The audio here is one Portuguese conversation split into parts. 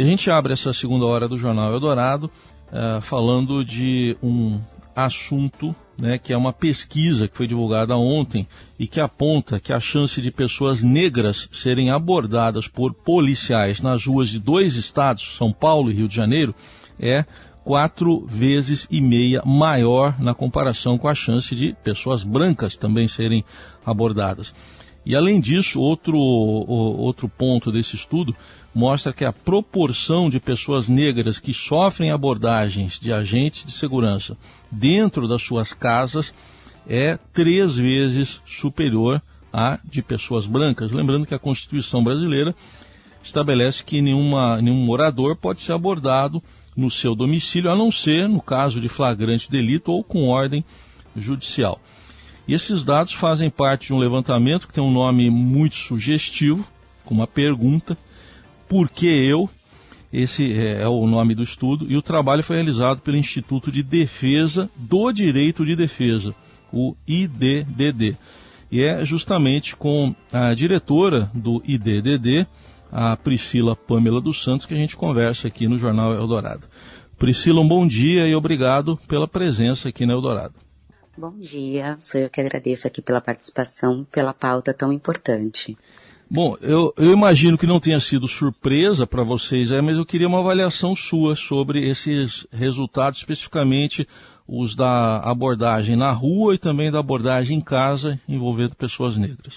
E a gente abre essa segunda hora do Jornal Eldorado uh, falando de um assunto né, que é uma pesquisa que foi divulgada ontem e que aponta que a chance de pessoas negras serem abordadas por policiais nas ruas de dois estados, São Paulo e Rio de Janeiro, é quatro vezes e meia maior na comparação com a chance de pessoas brancas também serem abordadas. E além disso, outro, outro ponto desse estudo mostra que a proporção de pessoas negras que sofrem abordagens de agentes de segurança dentro das suas casas é três vezes superior à de pessoas brancas. Lembrando que a Constituição brasileira estabelece que nenhuma, nenhum morador pode ser abordado no seu domicílio, a não ser no caso de flagrante delito ou com ordem judicial. E esses dados fazem parte de um levantamento que tem um nome muito sugestivo, com uma pergunta: por que eu? Esse é, é o nome do estudo, e o trabalho foi realizado pelo Instituto de Defesa do Direito de Defesa, o IDDD. E é justamente com a diretora do IDDD, a Priscila Pamela dos Santos, que a gente conversa aqui no Jornal Eldorado. Priscila, um bom dia e obrigado pela presença aqui no Eldorado. Bom dia, sou eu que agradeço aqui pela participação, pela pauta tão importante. Bom, eu, eu imagino que não tenha sido surpresa para vocês, é, mas eu queria uma avaliação sua sobre esses resultados, especificamente os da abordagem na rua e também da abordagem em casa envolvendo pessoas negras.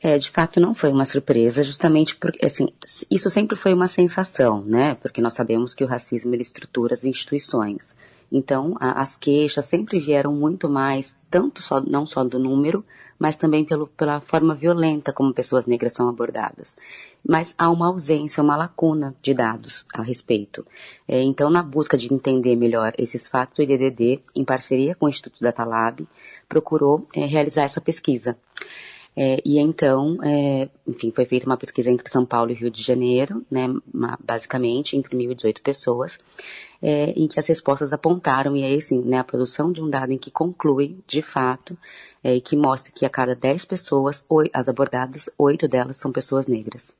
É, de fato não foi uma surpresa, justamente porque, assim, isso sempre foi uma sensação, né? Porque nós sabemos que o racismo ele estrutura as instituições. Então, a, as queixas sempre vieram muito mais, tanto só, não só do número, mas também pelo, pela forma violenta como pessoas negras são abordadas. Mas há uma ausência, uma lacuna de dados a respeito. É, então, na busca de entender melhor esses fatos, o IDDD, em parceria com o Instituto da Talab, procurou é, realizar essa pesquisa. É, e então, é, enfim, foi feita uma pesquisa entre São Paulo e Rio de Janeiro, né, uma, basicamente entre 1.018 pessoas, é, em que as respostas apontaram, e aí sim, né, a produção de um dado em que conclui, de fato, é, que mostra que a cada 10 pessoas, as abordadas, 8 delas são pessoas negras.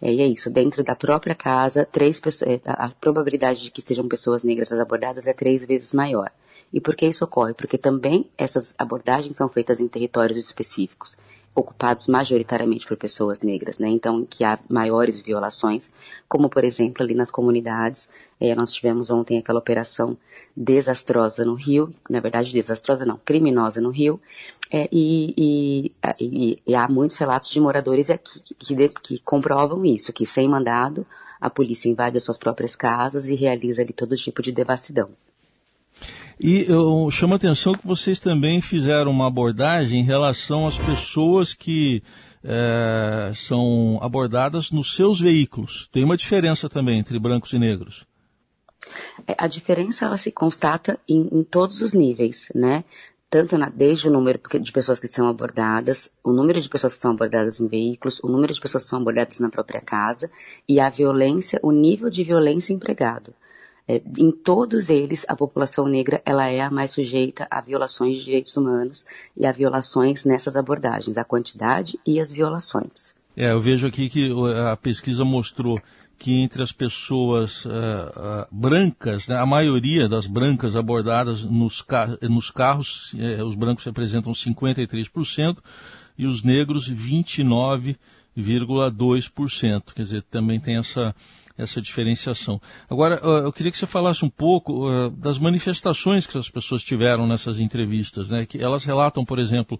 É, e é isso, dentro da própria casa, três é, a probabilidade de que sejam pessoas negras as abordadas é três vezes maior. E por que isso ocorre? Porque também essas abordagens são feitas em territórios específicos ocupados majoritariamente por pessoas negras, né? Então, que há maiores violações, como por exemplo ali nas comunidades, é, nós tivemos ontem aquela operação desastrosa no Rio, na verdade desastrosa não, criminosa no Rio, é, e, e, e, e, há muitos relatos de moradores aqui que, que, comprovam isso, que sem mandado a polícia invade as suas próprias casas e realiza ali todo tipo de devassidão. E eu chamo a atenção que vocês também fizeram uma abordagem em relação às pessoas que é, são abordadas nos seus veículos. Tem uma diferença também entre brancos e negros. É, a diferença ela se constata em, em todos os níveis, né? Tanto na, desde o número de pessoas que são abordadas, o número de pessoas que são abordadas em veículos, o número de pessoas que são abordadas na própria casa e a violência, o nível de violência empregado. É, em todos eles, a população negra ela é a mais sujeita a violações de direitos humanos e a violações nessas abordagens, a quantidade e as violações. É, eu vejo aqui que a pesquisa mostrou que entre as pessoas uh, uh, brancas, né, a maioria das brancas abordadas nos, car nos carros, uh, os brancos representam 53% e os negros 29,2%. Quer dizer, também tem essa essa diferenciação. Agora, eu queria que você falasse um pouco das manifestações que as pessoas tiveram nessas entrevistas, né? Que elas relatam, por exemplo,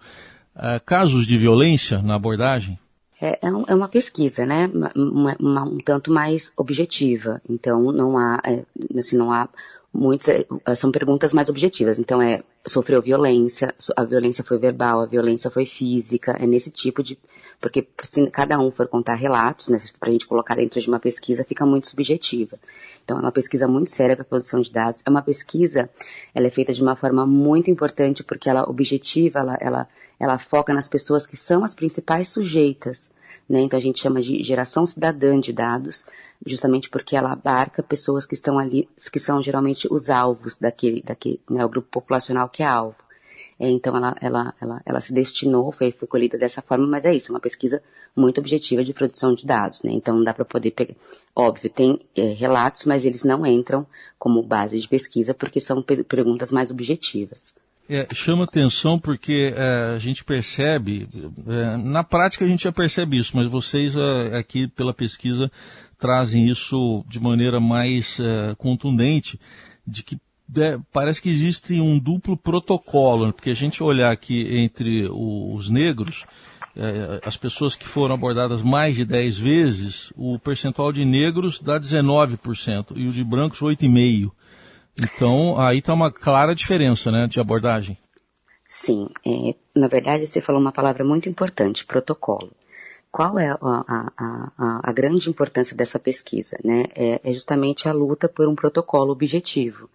casos de violência na abordagem. É, é, é uma pesquisa, né? Uma, uma, um tanto mais objetiva. Então, não há, é, assim, não há muitos, é, são perguntas mais objetivas. Então, é, sofreu violência, a violência foi verbal, a violência foi física, é nesse tipo de, porque se cada um for contar relatos, né, para a gente colocar dentro de uma pesquisa, fica muito subjetiva. Então, é uma pesquisa muito séria para a produção de dados. É uma pesquisa, ela é feita de uma forma muito importante porque ela objetiva, ela, ela, ela foca nas pessoas que são as principais sujeitas. Né? Então, a gente chama de geração cidadã de dados, justamente porque ela abarca pessoas que estão ali, que são geralmente os alvos daquele, daquele né, o grupo populacional que é alvo. É, então ela, ela, ela, ela se destinou, foi, foi colhida dessa forma, mas é isso, é uma pesquisa muito objetiva de produção de dados, né? Então não dá para poder pegar. Óbvio, tem é, relatos, mas eles não entram como base de pesquisa porque são perguntas mais objetivas. É, chama atenção porque é, a gente percebe, é, na prática a gente já percebe isso, mas vocês é, aqui pela pesquisa trazem isso de maneira mais é, contundente, de que parece que existe um duplo protocolo, porque a gente olhar aqui entre os negros, as pessoas que foram abordadas mais de 10 vezes, o percentual de negros dá 19% e o de brancos 8,5%. Então, aí está uma clara diferença né, de abordagem. Sim, é, na verdade você falou uma palavra muito importante, protocolo. Qual é a, a, a, a grande importância dessa pesquisa? Né? É, é, justamente a luta por um protocolo objetivo,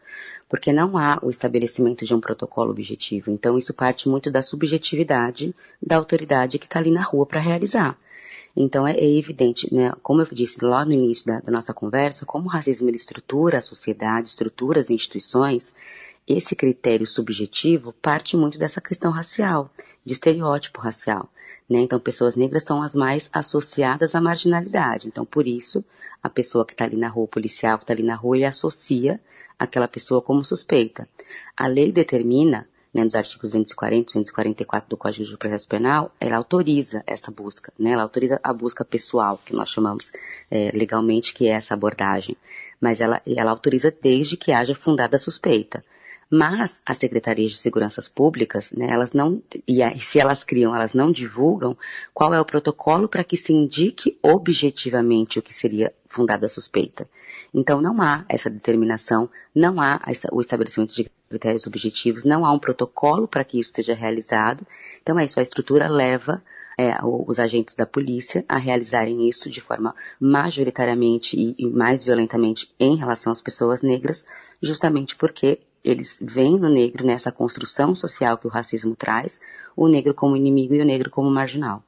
porque não há o estabelecimento de um protocolo objetivo. Então isso parte muito da subjetividade da autoridade que está ali na rua para realizar. Então é, é, evidente, né, como eu disse lá no início da, da nossa conversa, como o racismo estrutura a sociedade, estrutura as instituições, esse critério subjetivo parte muito dessa questão racial, de estereótipo racial. Né? Então, pessoas negras são as mais associadas à marginalidade. Então, por isso, a pessoa que está ali na rua, o policial que está ali na rua, ele associa aquela pessoa como suspeita. A lei determina né, nos artigos 240 e 244 do Código de Processo Penal, ela autoriza essa busca, né, ela autoriza a busca pessoal, que nós chamamos é, legalmente que é essa abordagem, mas ela, ela autoriza desde que haja fundada suspeita. Mas as secretarias de seguranças públicas, né, elas não, e se elas criam, elas não divulgam qual é o protocolo para que se indique objetivamente o que seria fundada a suspeita. Então não há essa determinação, não há essa, o estabelecimento de critérios objetivos, não há um protocolo para que isso esteja realizado. Então é isso, a estrutura leva é, os agentes da polícia a realizarem isso de forma majoritariamente e, e mais violentamente em relação às pessoas negras, justamente porque eles veem no negro, nessa construção social que o racismo traz, o negro como inimigo e o negro como marginal.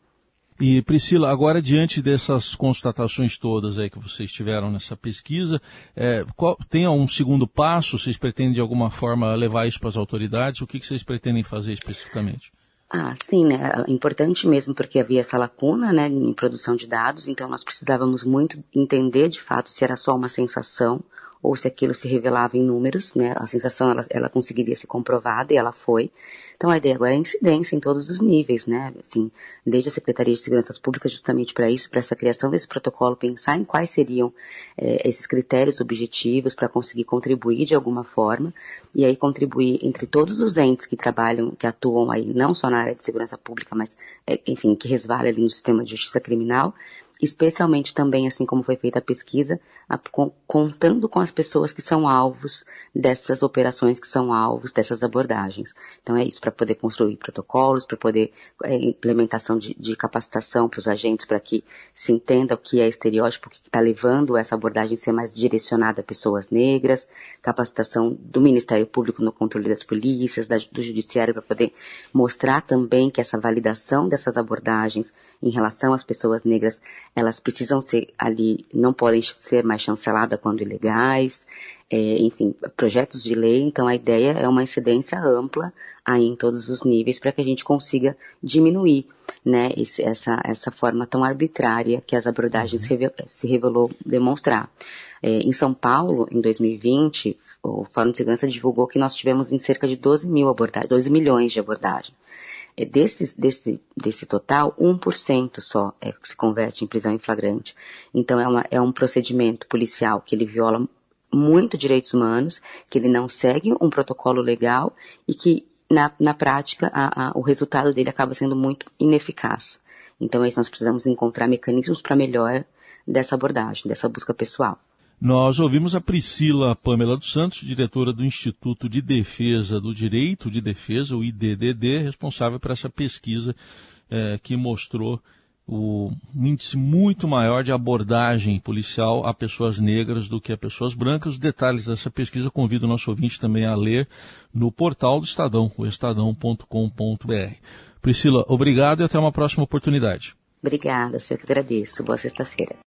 E Priscila, agora diante dessas constatações todas aí que vocês tiveram nessa pesquisa, é, qual, tem um segundo passo? Vocês pretendem de alguma forma levar isso para as autoridades? O que, que vocês pretendem fazer especificamente? Ah, sim, né? É importante mesmo porque havia essa lacuna, né, em produção de dados, então nós precisávamos muito entender de fato se era só uma sensação ou se aquilo se revelava em números, né? A sensação ela, ela conseguiria ser comprovada e ela foi. Então a ideia agora é incidência em todos os níveis, né? Assim, desde a Secretaria de Seguranças Públicas justamente para isso, para essa criação desse protocolo, pensar em quais seriam é, esses critérios objetivos para conseguir contribuir de alguma forma e aí contribuir entre todos os entes que trabalham, que atuam aí não só na área de segurança pública, mas é, enfim que resvala ali no sistema de justiça criminal especialmente também, assim como foi feita a pesquisa, a, com, contando com as pessoas que são alvos dessas operações, que são alvos dessas abordagens. Então é isso, para poder construir protocolos, para poder é, implementação de, de capacitação para os agentes, para que se entenda o que é estereótipo, o que está levando essa abordagem a ser mais direcionada a pessoas negras, capacitação do Ministério Público no controle das polícias, da, do Judiciário, para poder mostrar também que essa validação dessas abordagens em relação às pessoas negras elas precisam ser ali, não podem ser mais chanceladas quando ilegais, é, enfim, projetos de lei. Então a ideia é uma incidência ampla aí em todos os níveis para que a gente consiga diminuir, né, esse, essa, essa forma tão arbitrária que as abordagens uhum. se revelou demonstrar. É, em São Paulo, em 2020, o Fórum de Segurança divulgou que nós tivemos em cerca de 12 mil abordagens, 12 milhões de abordagens. É, desses, desse, desse total, 1% só é, se converte em prisão em flagrante. Então é, uma, é um procedimento policial que ele viola muito direitos humanos, que ele não segue um protocolo legal e que, na, na prática, a, a, o resultado dele acaba sendo muito ineficaz. Então isso, nós precisamos encontrar mecanismos para melhor dessa abordagem, dessa busca pessoal. Nós ouvimos a Priscila Pamela dos Santos, diretora do Instituto de Defesa do Direito de Defesa, o IDDD, responsável por essa pesquisa é, que mostrou o, um índice muito maior de abordagem policial a pessoas negras do que a pessoas brancas. Os detalhes dessa pesquisa convido o nosso ouvinte também a ler no portal do Estadão, o estadão.com.br. Priscila, obrigado e até uma próxima oportunidade. Obrigada, senhor que agradeço. Boa sexta-feira.